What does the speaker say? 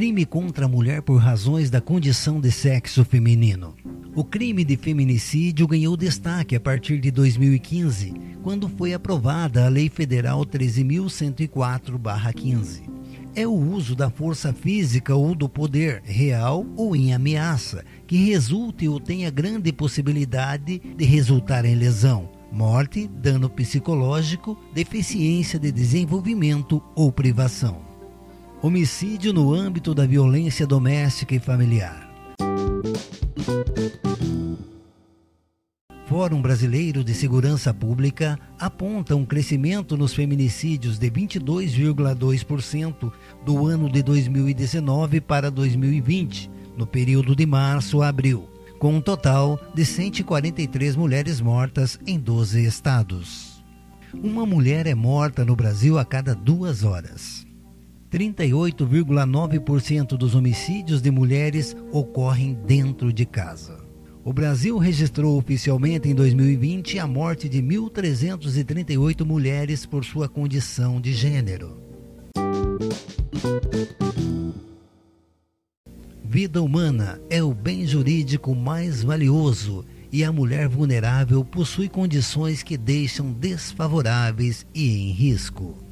crime contra a mulher por razões da condição de sexo feminino. O crime de feminicídio ganhou destaque a partir de 2015, quando foi aprovada a Lei Federal 13.104-15. É o uso da força física ou do poder, real ou em ameaça, que resulte ou tenha grande possibilidade de resultar em lesão, morte, dano psicológico, deficiência de desenvolvimento ou privação. Homicídio no âmbito da violência doméstica e familiar. Fórum Brasileiro de Segurança Pública aponta um crescimento nos feminicídios de 22,2% do ano de 2019 para 2020, no período de março a abril, com um total de 143 mulheres mortas em 12 estados. Uma mulher é morta no Brasil a cada duas horas. 38,9% dos homicídios de mulheres ocorrem dentro de casa. O Brasil registrou oficialmente em 2020 a morte de 1.338 mulheres por sua condição de gênero. Vida humana é o bem jurídico mais valioso e a mulher vulnerável possui condições que deixam desfavoráveis e em risco.